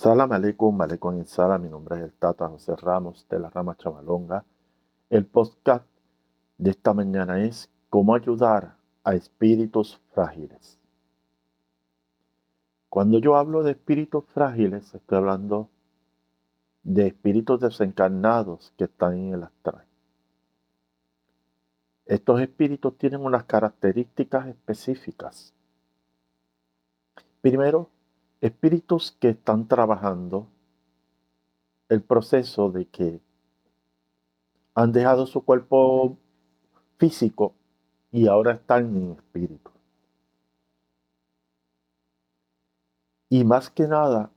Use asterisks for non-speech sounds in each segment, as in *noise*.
Salam aleikum, aleikum y salam. Mi nombre es el Tata José Ramos de la rama Chavalonga. El podcast de esta mañana es cómo ayudar a espíritus frágiles. Cuando yo hablo de espíritus frágiles, estoy hablando de espíritus desencarnados que están en el astral. Estos espíritus tienen unas características específicas. Primero, espíritus que están trabajando el proceso de que han dejado su cuerpo físico y ahora están en espíritu. Y más que nada,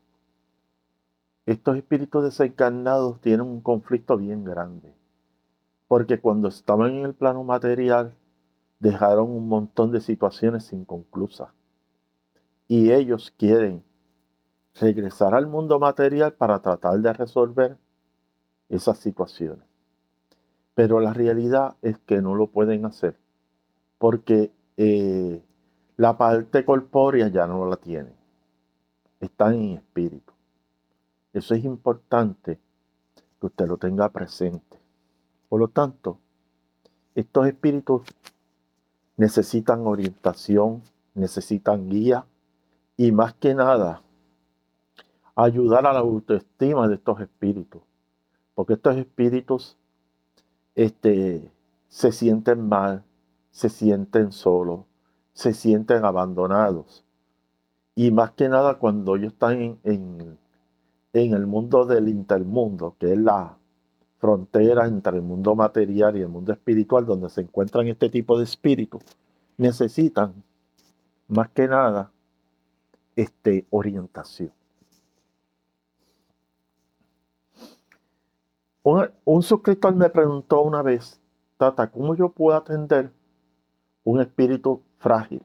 estos espíritus desencarnados tienen un conflicto bien grande. Porque cuando estaban en el plano material, dejaron un montón de situaciones inconclusas. Y ellos quieren regresar al mundo material para tratar de resolver esas situaciones. Pero la realidad es que no lo pueden hacer porque eh, la parte corpórea ya no la tienen. Están en espíritu. Eso es importante que usted lo tenga presente. Por lo tanto, estos espíritus necesitan orientación, necesitan guía y más que nada ayudar a la autoestima de estos espíritus. Porque estos espíritus este, se sienten mal, se sienten solos, se sienten abandonados. Y más que nada cuando ellos están en, en el mundo del intermundo, que es la frontera entre el mundo material y el mundo espiritual, donde se encuentran este tipo de espíritus, necesitan más que nada este, orientación. Un, suscriptor me preguntó una vez, Tata, ¿cómo yo puedo atender un espíritu frágil?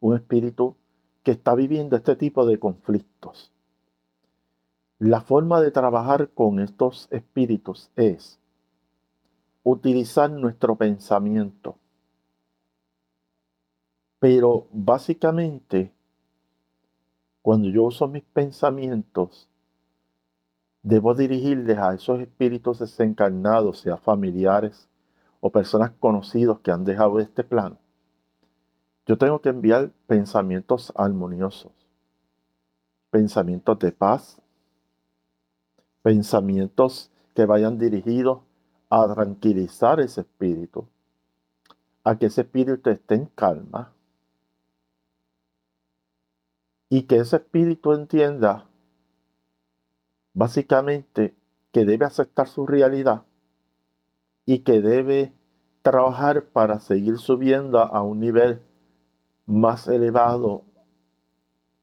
Un espíritu que está viviendo este tipo de conflictos. La forma de trabajar con estos espíritus es utilizar nuestro pensamiento. Pero básicamente, cuando yo uso mis pensamientos, debo dirigirles a esos espíritus desencarnados, sea familiares o personas conocidos que han dejado este plano. Yo tengo que enviar pensamientos armoniosos, pensamientos de paz, pensamientos que vayan dirigidos a tranquilizar ese espíritu, a que ese espíritu esté en calma y que ese espíritu entienda básicamente que debe aceptar su realidad y que debe trabajar para seguir subiendo a un nivel más elevado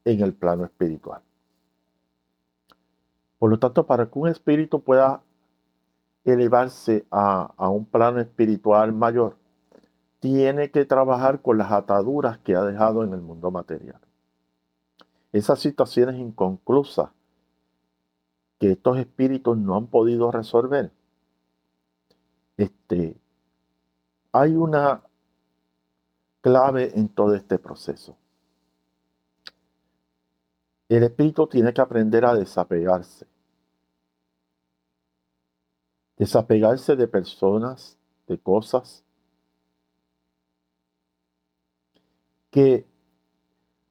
en el plano espiritual. Por lo tanto, para que un espíritu pueda elevarse a, un plano espiritual mayor, tiene que trabajar con las ataduras que ha dejado en el mundo material. Esas situaciones inconclusas que estos espíritus no han podido resolver. Este, hay una clave en todo este proceso. El espíritu tiene que aprender a desapegarse. Desapegarse de personas, de cosas que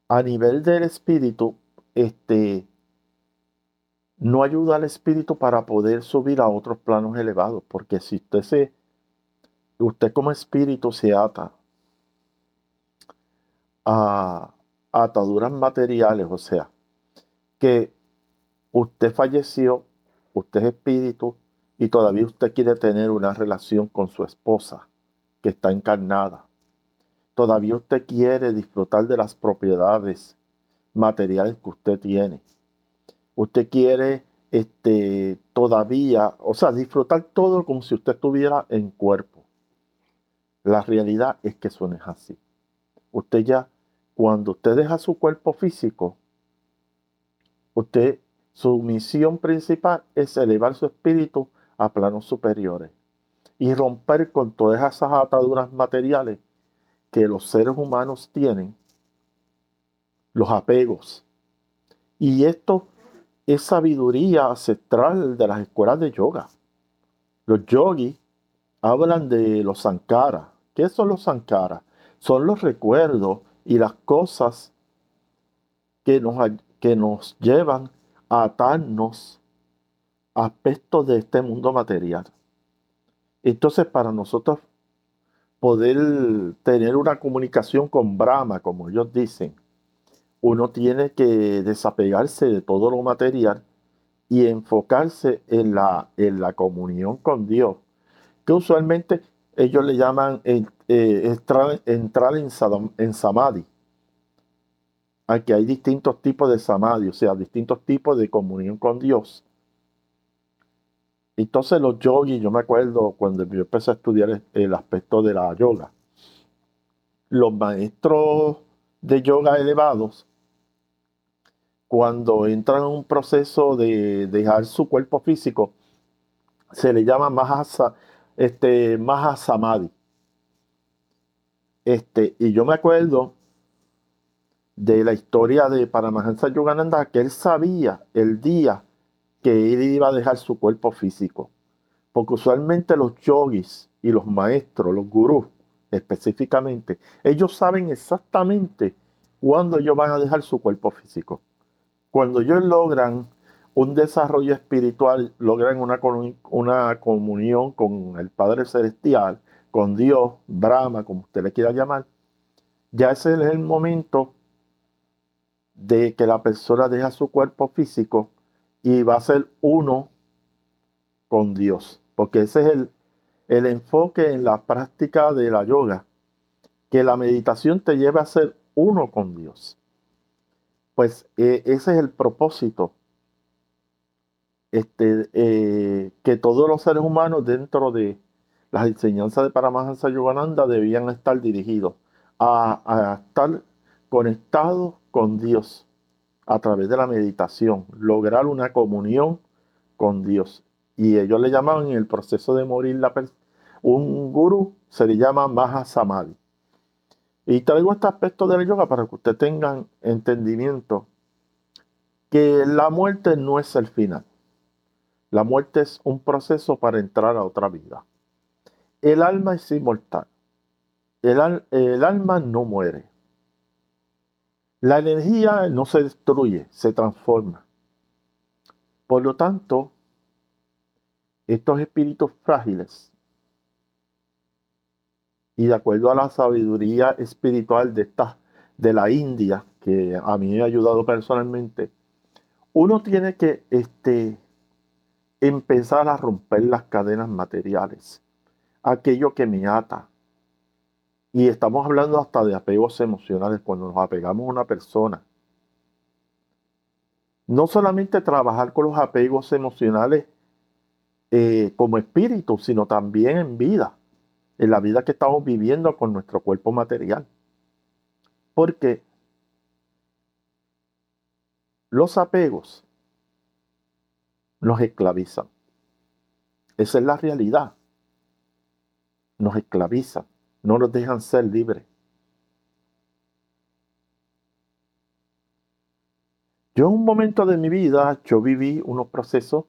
a nivel del espíritu este, no ayuda al espíritu para poder subir a otros planos elevados, porque si usted se, usted como espíritu se ata a, ataduras materiales, o sea, que usted falleció, usted es espíritu y todavía usted quiere tener una relación con su esposa que está encarnada. Todavía usted quiere disfrutar de las propiedades materiales que usted tiene usted quiere este, todavía, o sea, disfrutar todo como si usted estuviera en cuerpo. La realidad es que eso no es así. Usted ya, cuando usted deja su cuerpo físico, usted, su misión principal es elevar su espíritu a planos superiores y romper con todas esas ataduras materiales que los seres humanos tienen, los apegos. Y esto es sabiduría ancestral de las escuelas de yoga. Los yogis hablan de los sankaras. ¿Qué son los sankaras? Son los recuerdos y las cosas que nos, que nos llevan a atarnos a aspectos de este mundo material. Entonces, para nosotros poder tener una comunicación con Brahma, como ellos dicen, uno tiene que desapegarse de todo lo material y enfocarse en la, en la comunión con Dios, que usualmente ellos le llaman eh, entrar, en, en samadhi. Aquí hay distintos tipos de samadhi, o sea, distintos tipos de comunión con Dios. Entonces los yogis, yo me acuerdo cuando yo empecé a estudiar el aspecto de la yoga, los maestros de yoga elevados, cuando entran en un proceso de dejar su cuerpo físico, se le llama Mahasa, este, Mahasamadhi. Este, y yo me acuerdo de la historia de Paramahansa Yogananda, que él sabía el día que él iba a dejar su cuerpo físico. Porque usualmente los yogis y los maestros, los gurús específicamente, ellos saben exactamente cuándo ellos van a dejar su cuerpo físico. Cuando ellos logran un desarrollo espiritual, logran una, una comunión con el Padre Celestial, con Dios, Brahma, como usted le quiera llamar, ya ese es el momento de que la persona deja su cuerpo físico y va a ser uno con Dios. Porque ese es el, el enfoque en la práctica de la yoga, que la meditación te lleva a ser uno con Dios. Pues eh, ese es el propósito este, eh, que todos los seres humanos dentro de las enseñanzas de Paramahansa Yogananda debían estar dirigidos a, estar conectados con Dios a través de la meditación, lograr una comunión con Dios. Y ellos le llamaban en el proceso de morir la un gurú, se le llama Maha Samadhi. Y traigo este aspecto de la yoga para que ustedes tengan entendimiento que la muerte no es el final. La muerte es un proceso para entrar a otra vida. El alma es inmortal. El, el alma no muere. La energía no se destruye, se transforma. Por lo tanto, estos espíritus frágiles, y de acuerdo a la sabiduría espiritual de, esta, de la India, que a mí me ha ayudado personalmente, uno tiene que este, empezar a romper las cadenas materiales, aquello que me ata, y estamos hablando hasta de apegos emocionales cuando nos apegamos a una persona. No solamente trabajar con los apegos emocionales eh, como espíritu, sino también en vida, en la vida que estamos viviendo con nuestro cuerpo material. Porque los apegos nos esclavizan. Esa es la realidad. Nos esclavizan no nos dejan ser libres. Yo en un momento de mi vida, yo viví unos procesos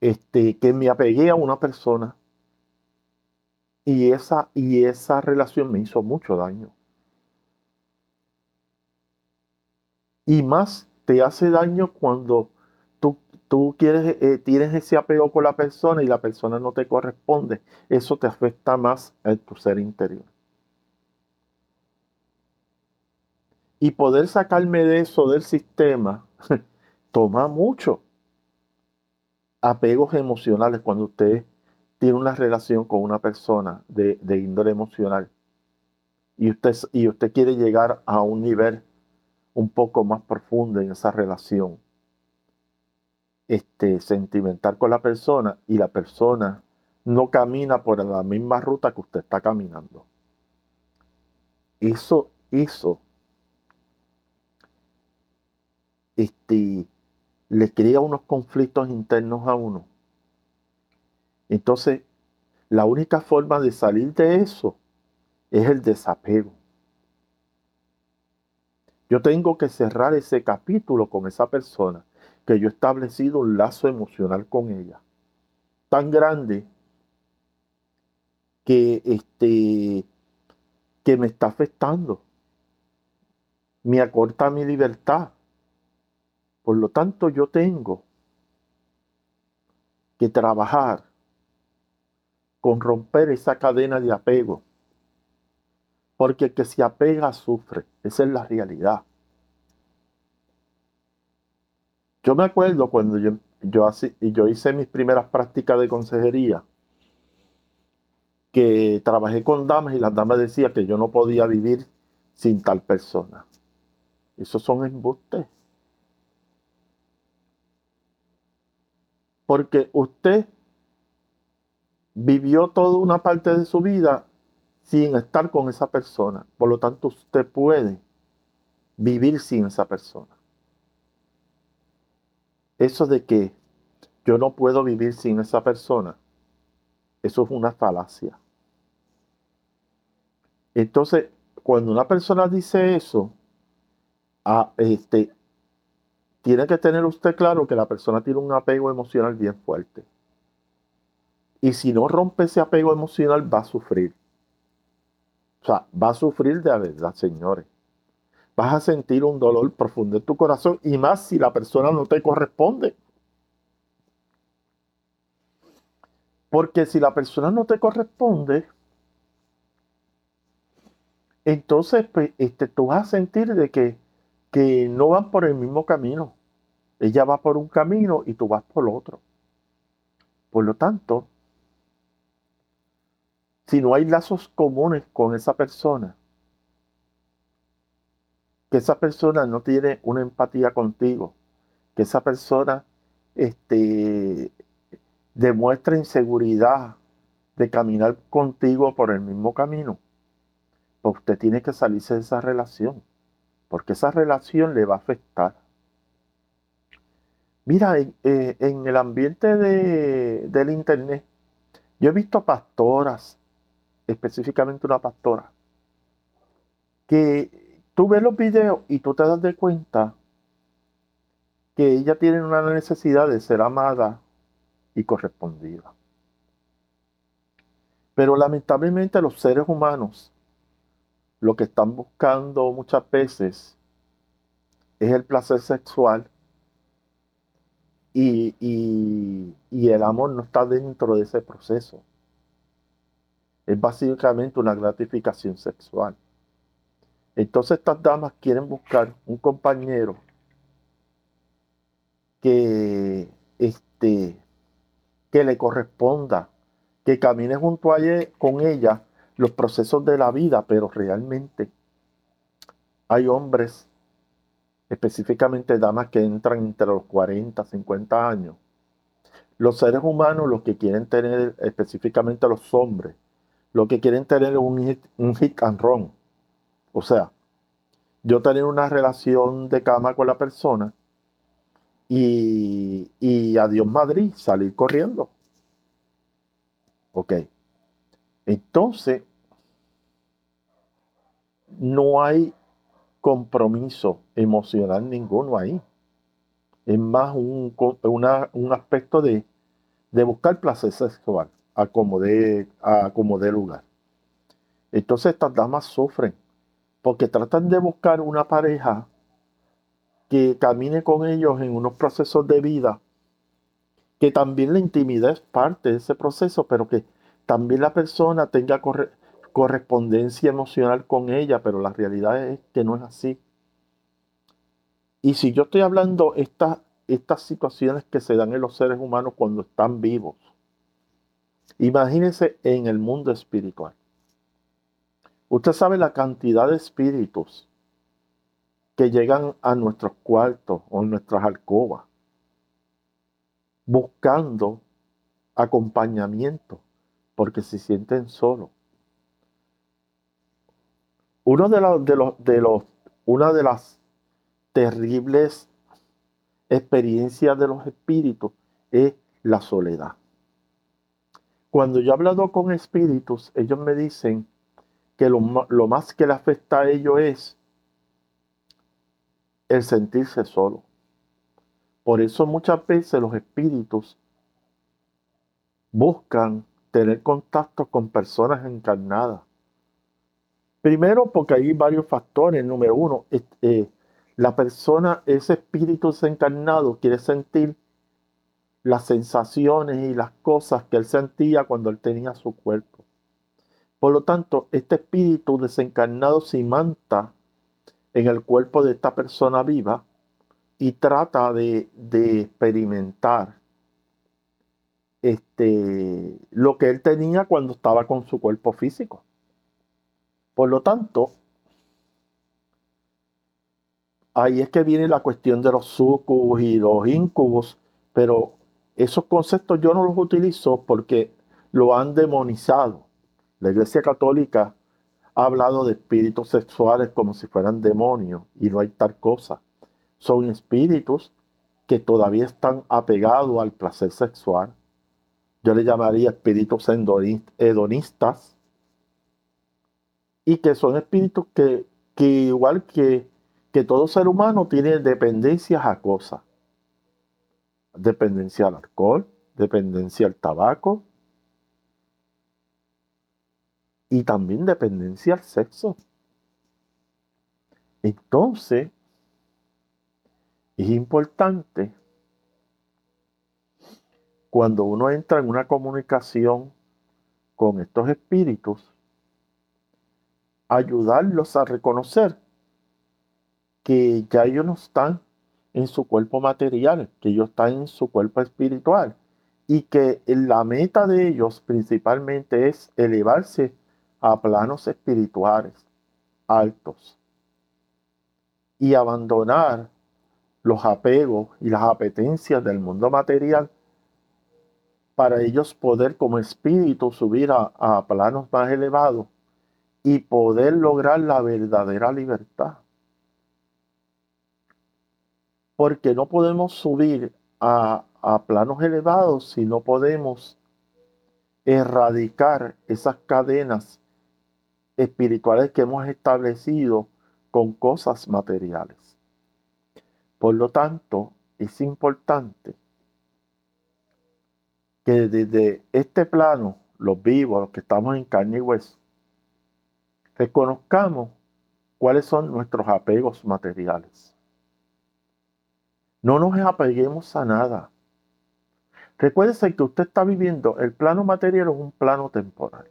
este, que me apegué a una persona y esa, y esa relación me hizo mucho daño. Y más te hace daño cuando tú quieres, eh, tienes ese apego con la persona y la persona no te corresponde, eso te afecta más a tu ser interior. Y poder sacarme de eso del sistema *laughs* toma mucho. Apegos emocionales cuando usted tiene una relación con una persona de, índole emocional y usted, y usted quiere llegar a un nivel un poco más profundo en esa relación este, sentimental con la persona y la persona no camina por la misma ruta que usted está caminando. Eso, eso, este, le crea unos conflictos internos a uno. Entonces, la única forma de salir de eso es el desapego. Yo tengo que cerrar ese capítulo con esa persona que yo he establecido un lazo emocional con ella. Tan grande que, este, que me está afectando. Me acorta mi libertad. Por lo tanto, yo tengo que trabajar con romper esa cadena de apego. Porque el que se apega sufre. Esa es la realidad. Yo me acuerdo cuando yo, yo, hice mis primeras prácticas de consejería, que trabajé con damas y las damas decían que yo no podía vivir sin tal persona. Esos son embustes. Porque usted vivió toda una parte de su vida sin estar con esa persona. Por lo tanto, usted puede vivir sin esa persona. Eso de que yo no puedo vivir sin esa persona, eso es una falacia. Entonces, cuando una persona dice eso, a, este, tiene que tener usted claro que la persona tiene un apego emocional bien fuerte. Y si no rompe ese apego emocional, va a sufrir. O sea, va a sufrir de verdad, señores. Vas a sentir un dolor profundo en tu corazón y más si la persona no te corresponde. Porque si la persona no te corresponde, entonces pues, este, tú vas a sentir de que, que no van por el mismo camino. Ella va por un camino y tú vas por otro. Por lo tanto, si no hay lazos comunes con esa persona, que esa persona no tiene una empatía contigo, que esa persona este, demuestra inseguridad de caminar contigo por el mismo camino, pues usted tiene que salirse de esa relación, porque esa relación le va a afectar. Mira, en, eh, el ambiente del Internet, yo he visto pastoras, específicamente una pastora, que tú ves los videos y tú te das de cuenta que ella tiene una necesidad de ser amada y correspondida. Pero lamentablemente los seres humanos lo que están buscando muchas veces es el placer sexual y, el amor no está dentro de ese proceso. Es básicamente una gratificación sexual. Entonces estas damas quieren buscar un compañero que, este, que le corresponda, que camine junto a con ella los procesos de la vida, pero realmente hay hombres específicamente damas que entran entre los 40, 50 años. Los seres humanos, los que quieren tener, específicamente los hombres, lo que quieren tener un hit, un hit and run. O sea, yo tener una relación de cama con la persona y, adiós Madrid, salir corriendo. Ok. Entonces, no hay compromiso emocional ninguno ahí. Es más un, aspecto de, buscar placer sexual a como, de, a como de lugar. Entonces estas damas sufren porque tratan de buscar una pareja que camine con ellos en unos procesos de vida, que también la intimidad es parte de ese proceso, pero que también la persona tenga corre correspondencia emocional con ella, pero la realidad es que no es así. Y si yo estoy hablando estas estas situaciones que se dan en los seres humanos cuando están vivos, imagínense en el mundo espiritual. Usted sabe la cantidad de espíritus que llegan a nuestros cuartos o nuestras alcobas buscando acompañamiento porque se sienten solos. Uno de los, de los, una de las terribles experiencias de los espíritus es la soledad. Cuando yo he hablado con espíritus, ellos me dicen que lo, más que le afecta a ellos es el sentirse solo. Por eso muchas veces los espíritus buscan tener contacto con personas encarnadas. Primero porque hay varios factores. Número uno, eh, la persona, ese espíritu desencarnado quiere sentir las sensaciones y las cosas que él sentía cuando él tenía su cuerpo. Por lo tanto, este espíritu desencarnado se imanta en el cuerpo de esta persona viva y trata de, experimentar este, lo que él tenía cuando estaba con su cuerpo físico. Por lo tanto, ahí es que viene la cuestión de los sucubos y los incubos, pero esos conceptos yo no los utilizo porque lo han demonizado. La Iglesia Católica ha hablado de espíritus sexuales como si fueran demonios y no hay tal cosa. Son espíritus que todavía están apegados al placer sexual. Yo le llamaría espíritus hedonistas. Y que son espíritus que, que igual que, que todo ser humano tiene dependencias a cosas dependencia al alcohol, dependencia al tabaco y también dependencia al sexo. Entonces, es importante cuando uno entra en una comunicación con estos espíritus, ayudarlos a reconocer que ya ellos no están en su cuerpo material, que ellos están en su cuerpo espiritual. Y que la meta de ellos principalmente es elevarse a planos espirituales altos y abandonar los apegos y las apetencias del mundo material para ellos poder como espíritu subir a, a planos más elevados y poder lograr la verdadera libertad porque no podemos subir a, planos elevados si no podemos erradicar esas cadenas espirituales que hemos establecido con cosas materiales. Por lo tanto, es importante que desde este plano, los vivos, los que estamos en carne y hueso, reconozcamos cuáles son nuestros apegos materiales. No nos apeguemos a nada. Recuérdese que usted está viviendo, el plano material es un plano temporal.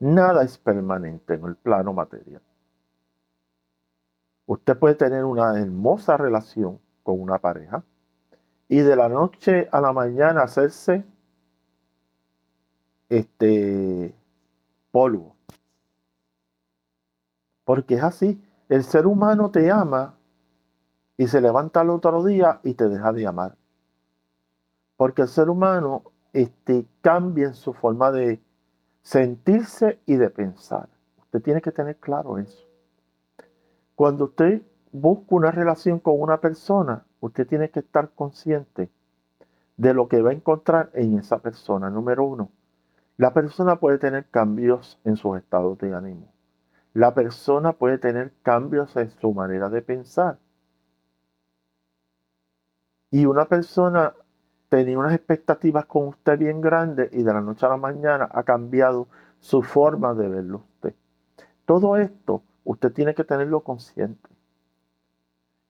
Nada es permanente en el plano material. Usted puede tener una hermosa relación con una pareja y de la noche a la mañana hacerse este polvo. Porque es así. El ser humano te ama y se levanta al otro día y te deja de amar. Porque el ser humano este, cambia en su forma de sentirse y de pensar. Usted tiene que tener claro eso. Cuando usted busca una relación con una persona, usted tiene que estar consciente de lo que va a encontrar en esa persona. Número uno, la persona puede tener cambios en sus estados de ánimo. La persona puede tener cambios en su manera de pensar y una persona tenía unas expectativas con usted bien grandes y de la noche a la mañana ha cambiado su forma de verlo usted. Todo esto usted tiene que tenerlo consciente.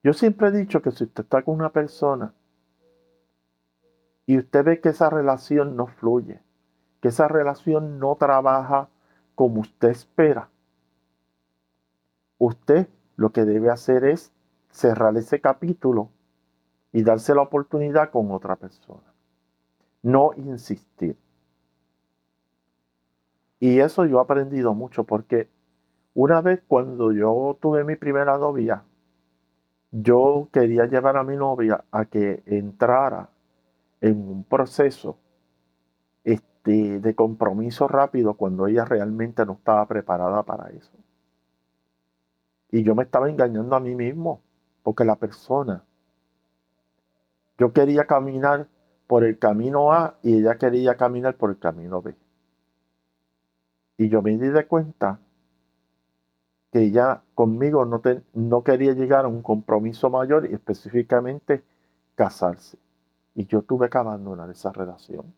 Yo siempre he dicho que si usted está con una persona y usted ve que esa relación no fluye, que esa relación no trabaja como usted espera, usted lo que debe hacer es cerrar ese capítulo y darse la oportunidad con otra persona. No insistir. Y eso yo he aprendido mucho porque una vez cuando yo tuve mi primera novia, yo quería llevar a mi novia a que entrara en un proceso este, de compromiso rápido cuando ella realmente no estaba preparada para eso. Y yo me estaba engañando a mí mismo, porque la persona yo quería caminar por el camino A y ella quería caminar por el camino B. Y yo me di de cuenta que ella conmigo no, no quería llegar a un compromiso mayor y específicamente casarse. Y yo tuve que abandonar esa relación.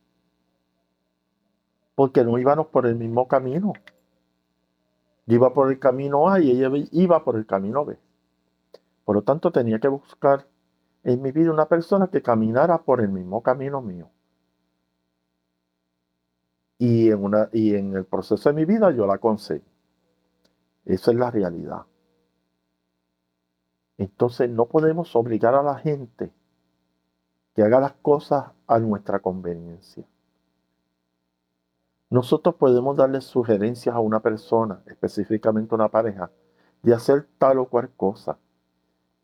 Porque no íbamos por el mismo camino. Yo iba por el camino A y ella iba por el camino B. Por lo tanto, tenía que buscar en mi vida una persona que caminara por el mismo camino mío. Y en, una, y en el proceso de mi vida yo la conseguí. Esa es la realidad. Entonces no podemos obligar a la gente que haga las cosas a nuestra conveniencia. Nosotros podemos darle sugerencias a una persona, específicamente a una pareja, de hacer tal o cual cosa,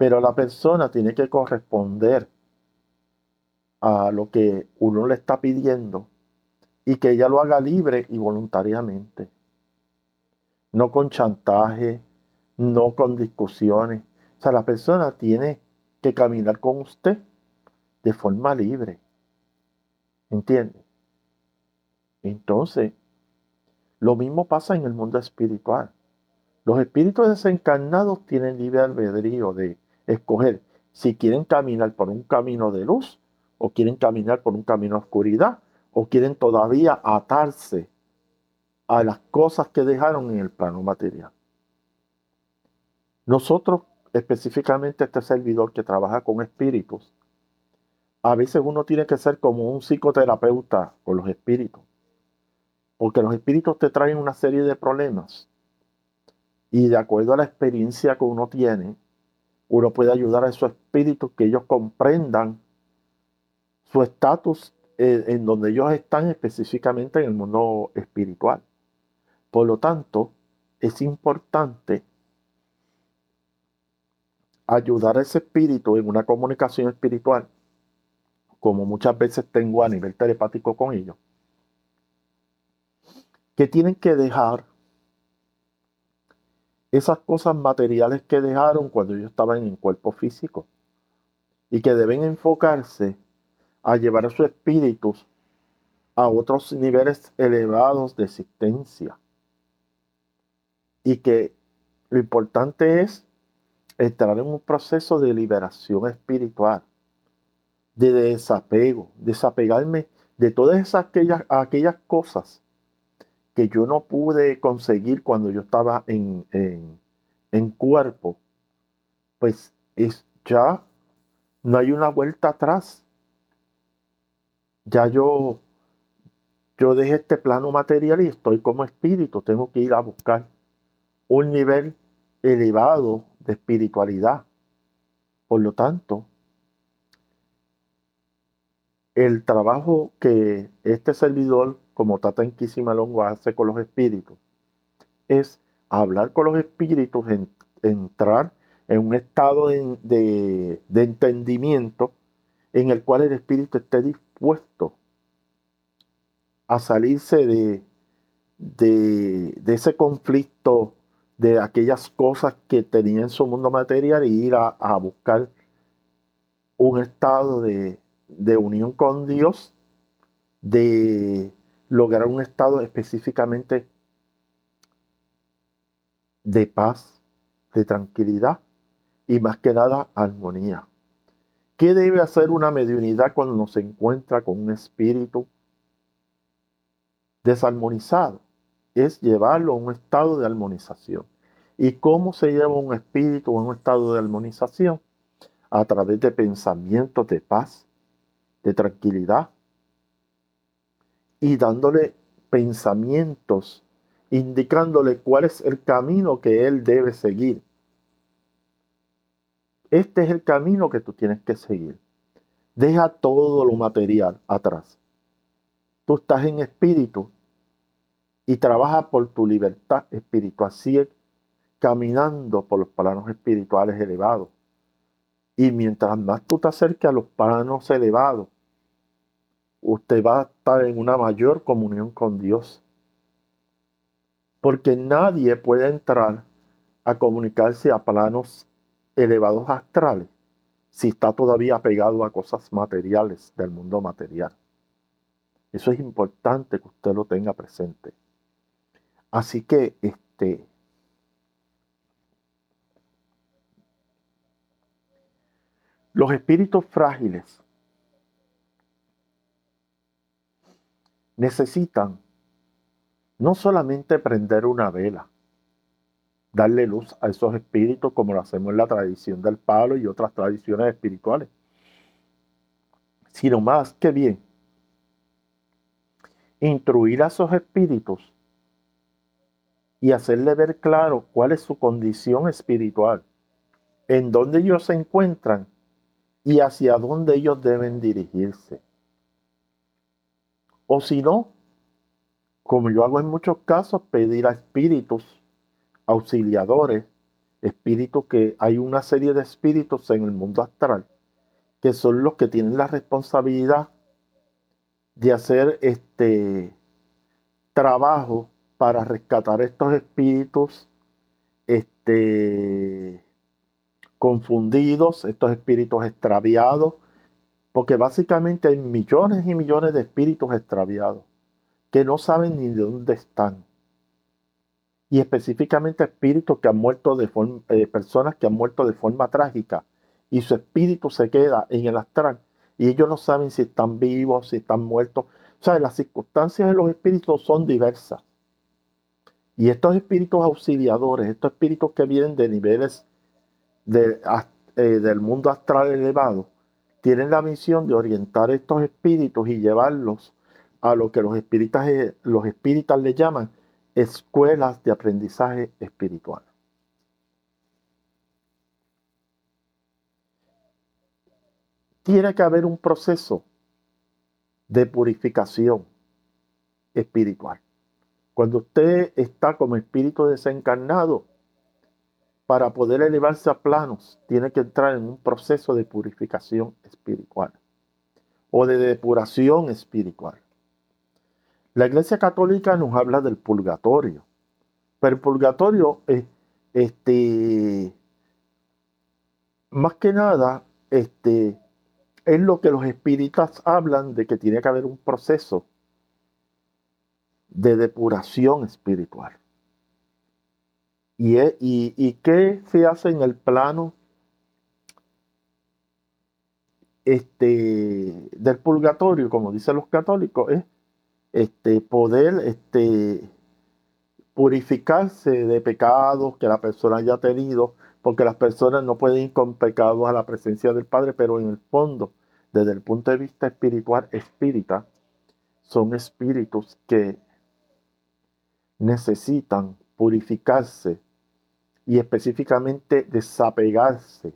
pero la persona tiene que corresponder a lo que uno le está pidiendo y que ella lo haga libre y voluntariamente. No con chantaje, no con discusiones. O sea, la persona tiene que caminar con usted de forma libre. ¿Entiende? Entonces, lo mismo pasa en el mundo espiritual. Los espíritus desencarnados tienen libre albedrío de escoger si quieren caminar por un camino de luz o quieren caminar por un camino de oscuridad o quieren todavía atarse a las cosas que dejaron en el plano material. Nosotros, específicamente este servidor que trabaja con espíritus, a veces uno tiene que ser como un psicoterapeuta con los espíritus, porque los espíritus te traen una serie de problemas y de acuerdo a la experiencia que uno tiene, uno puede ayudar a esos espíritus que ellos comprendan su estatus eh, en donde ellos están específicamente en el mundo espiritual. Por lo tanto, es importante ayudar a ese espíritu en una comunicación espiritual, como muchas veces tengo a nivel telepático con ellos, que tienen que dejar esas cosas materiales que dejaron cuando ellos estaban en el cuerpo físico y que deben enfocarse a llevar a sus espíritus a otros niveles elevados de existencia. Y que lo importante es entrar en un proceso de liberación espiritual, de desapego, desapegarme de todas esas, aquellas, aquellas cosas que yo no pude conseguir cuando yo estaba en, en, cuerpo, pues es, ya no hay una vuelta atrás. Ya yo, yo dejé este plano material y estoy como espíritu. Tengo que ir a buscar un nivel elevado de espiritualidad. Por lo tanto, el trabajo que este servidor como Tata Longo hace con los espíritus, es hablar con los espíritus, entrar en un estado de, entendimiento en el cual el espíritu esté dispuesto a salirse de, de, ese conflicto de aquellas cosas que tenía en su mundo material y ir a, buscar un estado de, de unión con Dios, de lograr un estado específicamente de paz, de tranquilidad y más que nada armonía. ¿Qué debe hacer una mediunidad cuando se encuentra con un espíritu desarmonizado? Es llevarlo a un estado de armonización. ¿Y cómo se lleva un espíritu a un estado de armonización? A través de pensamientos de paz, de tranquilidad, y dándole pensamientos, indicándole cuál es el camino que él debe seguir. Este es el camino que tú tienes que seguir. Deja todo lo material atrás. Tú estás en espíritu y trabaja por tu libertad espiritual. Sigue caminando por los planos espirituales elevados. Y mientras más tú te acerques a los planos elevados, usted va a estar en una mayor comunión con Dios. Porque nadie puede entrar a comunicarse a planos elevados astrales si está todavía pegado a cosas materiales del mundo material. Eso es importante que usted lo tenga presente. Así que este los espíritus frágiles necesitan no solamente prender una vela, darle luz a esos espíritus como lo hacemos en la tradición del palo y otras tradiciones espirituales, sino más que bien, instruir a esos espíritus y hacerle ver claro cuál es su condición espiritual, en dónde ellos se encuentran y hacia dónde ellos deben dirigirse. O si no, como yo hago en muchos casos, pedir a espíritus auxiliadores, espíritus que hay una serie de espíritus en el mundo astral, que son los que tienen la responsabilidad de hacer este trabajo para rescatar estos espíritus este, confundidos, estos espíritus extraviados, porque básicamente hay millones y millones de espíritus extraviados que no saben ni de dónde están. Y específicamente espíritus que han muerto de forma, eh, personas que han muerto de forma trágica y su espíritu se queda en el astral y ellos no saben si están vivos, si están muertos. O sea, las circunstancias de los espíritus son diversas. Y estos espíritus auxiliadores, estos espíritus que vienen de niveles eh, del mundo astral elevado, tienen la misión de orientar estos espíritus y llevarlos a lo que los espíritas, eh, los espíritas le llaman escuelas de aprendizaje espiritual. Tiene que haber un proceso de purificación espiritual. Cuando usted está como espíritu desencarnado, para poder elevarse a planos, tiene que entrar en un proceso de purificación espiritual o de depuración espiritual. La Iglesia Católica nos habla del purgatorio, pero el purgatorio es, este, más que nada, este, es lo que los espíritas hablan de que tiene que haber un proceso de depuración espiritual. ¿Y, y, qué se hace en el plano este, del purgatorio, como dicen los católicos? Es este, poder este, purificarse de pecados que la persona haya tenido, porque las personas no pueden ir con pecados a la presencia del Padre, pero en el fondo, desde el punto de vista espiritual, espírita, son espíritus que necesitan purificarse y específicamente desapegarse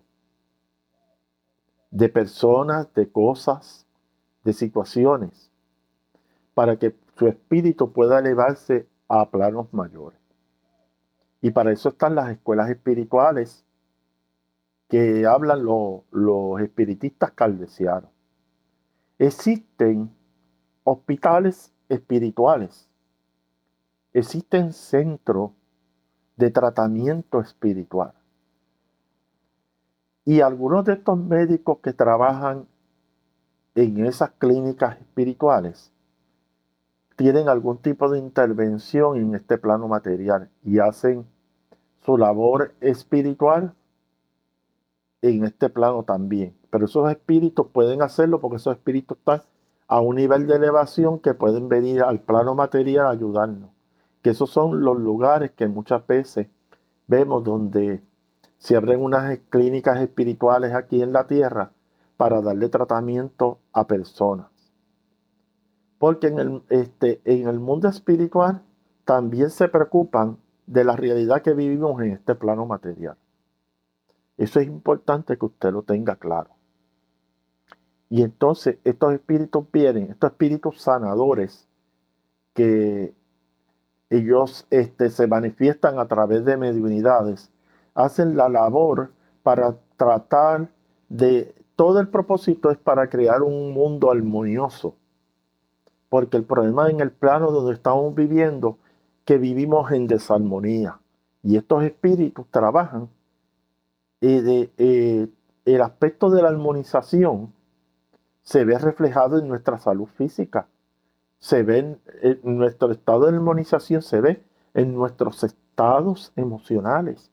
de personas, de cosas, de situaciones, para que su espíritu pueda elevarse a planos mayores. Y para eso están las escuelas espirituales que hablan los espiritistas caldesianos. Existen hospitales espirituales, existen centros de tratamiento espiritual. Y algunos de estos médicos que trabajan en esas clínicas espirituales tienen algún tipo de intervención en este plano material y hacen su labor espiritual en este plano también. Pero esos espíritus pueden hacerlo porque esos espíritus están a un nivel de elevación que pueden venir al plano material a ayudarnos que esos son los lugares que muchas veces vemos donde se abren unas clínicas espirituales aquí en la tierra para darle tratamiento a personas. Porque en el, este, en el mundo espiritual también se preocupan de la realidad que vivimos en este plano material. Eso es importante que usted lo tenga claro. Y entonces estos espíritus vienen, estos espíritus sanadores que ellos este, se manifiestan a través de mediunidades, hacen la labor para tratar de, todo el propósito es para crear un mundo armonioso, porque el problema en el plano donde estamos viviendo, que vivimos en desarmonía, y estos espíritus trabajan y de, eh, el aspecto de la armonización se ve reflejado en nuestra salud física se ve en, nuestro estado de armonización, se ve en nuestros estados emocionales.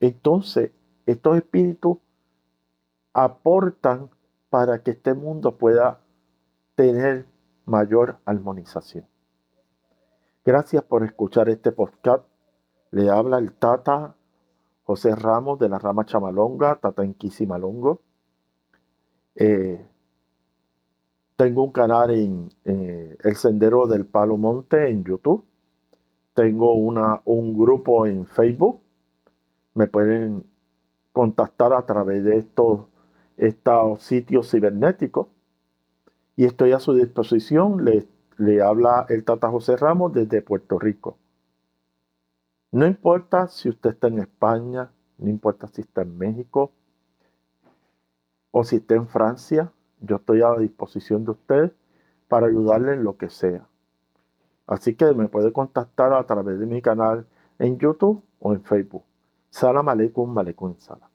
Entonces, estos espíritus aportan para que este mundo pueda tener mayor armonización. Gracias por escuchar este podcast. Le habla el Tata José Ramos de la rama Chamalonga, Tata Enquisimalongo. Eh, tengo un canal en El Sendero del Palo Monte en YouTube. Tengo una, un grupo en Facebook. Me pueden contactar a través de estos, estos sitios cibernéticos. Y estoy a su disposición. Le, le habla el Tata José Ramos desde Puerto Rico. No importa si usted está en España, no importa si está en México o si está en Francia, yo estoy a la disposición de usted para ayudarle en lo que sea. Así que me puede contactar a través de mi canal en YouTube o en Facebook. Salam aleikum, aleikum salam.